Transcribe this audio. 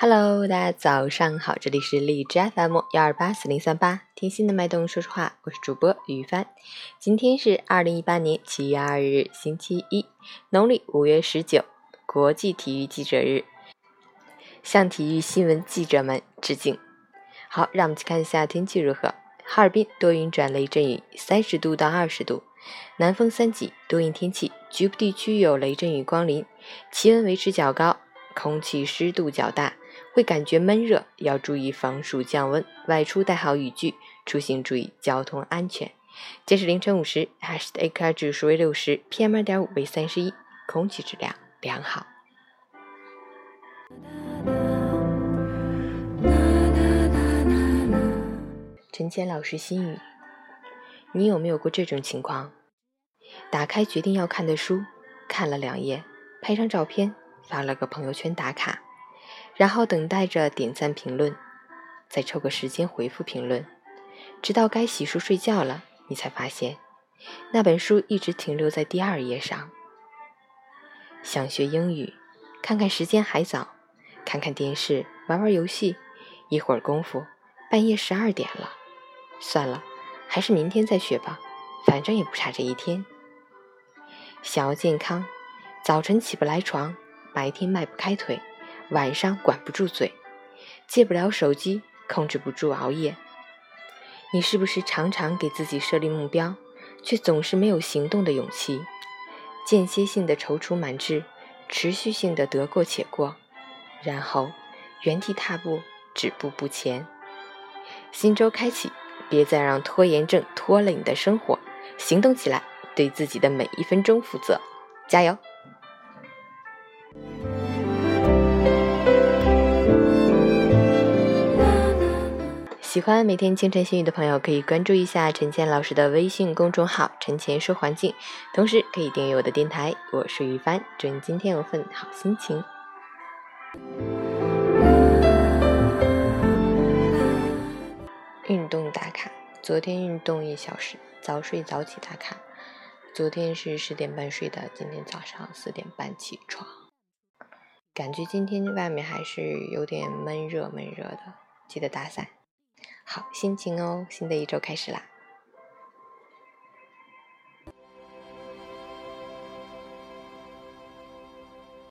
Hello，大家早上好，这里是荔枝 FM 幺二八四零三八，听心的脉动说说话，我是主播于帆。今天是二零一八年七月二日，星期一，农历五月十九，国际体育记者日，向体育新闻记者们致敬。好，让我们去看一下天气如何。哈尔滨多云转雷阵雨，三十度到二十度，南风三级，多云天气，局部地区有雷阵雨光临，气温维持较高，空气湿度较大。会感觉闷热，要注意防暑降温，外出带好雨具，出行注意交通安全。截止凌晨五时，哈市的 AQI 指数为六十，PM 二点五为三十一，空气质量良好。陈谦老师心语：你有没有过这种情况？打开决定要看的书，看了两页，拍张照片，发了个朋友圈打卡。然后等待着点赞评论，再抽个时间回复评论，直到该洗漱睡觉了，你才发现那本书一直停留在第二页上。想学英语，看看时间还早，看看电视，玩玩游戏，一会儿功夫，半夜十二点了，算了，还是明天再学吧，反正也不差这一天。想要健康，早晨起不来床，白天迈不开腿。晚上管不住嘴，戒不了手机，控制不住熬夜。你是不是常常给自己设立目标，却总是没有行动的勇气？间歇性的踌躇满志，持续性的得过且过，然后原地踏步，止步不前。新周开启，别再让拖延症拖累你的生活，行动起来，对自己的每一分钟负责，加油！喜欢每天清晨新语的朋友，可以关注一下陈倩老师的微信公众号“陈倩说环境”，同时可以订阅我的电台。我是于帆，祝你今天有份好心情。运动打卡，昨天运动一小时，早睡早起打卡。昨天是十点半睡的，今天早上四点半起床。感觉今天外面还是有点闷热闷热的，记得打伞。好心情哦，新的一周开始啦。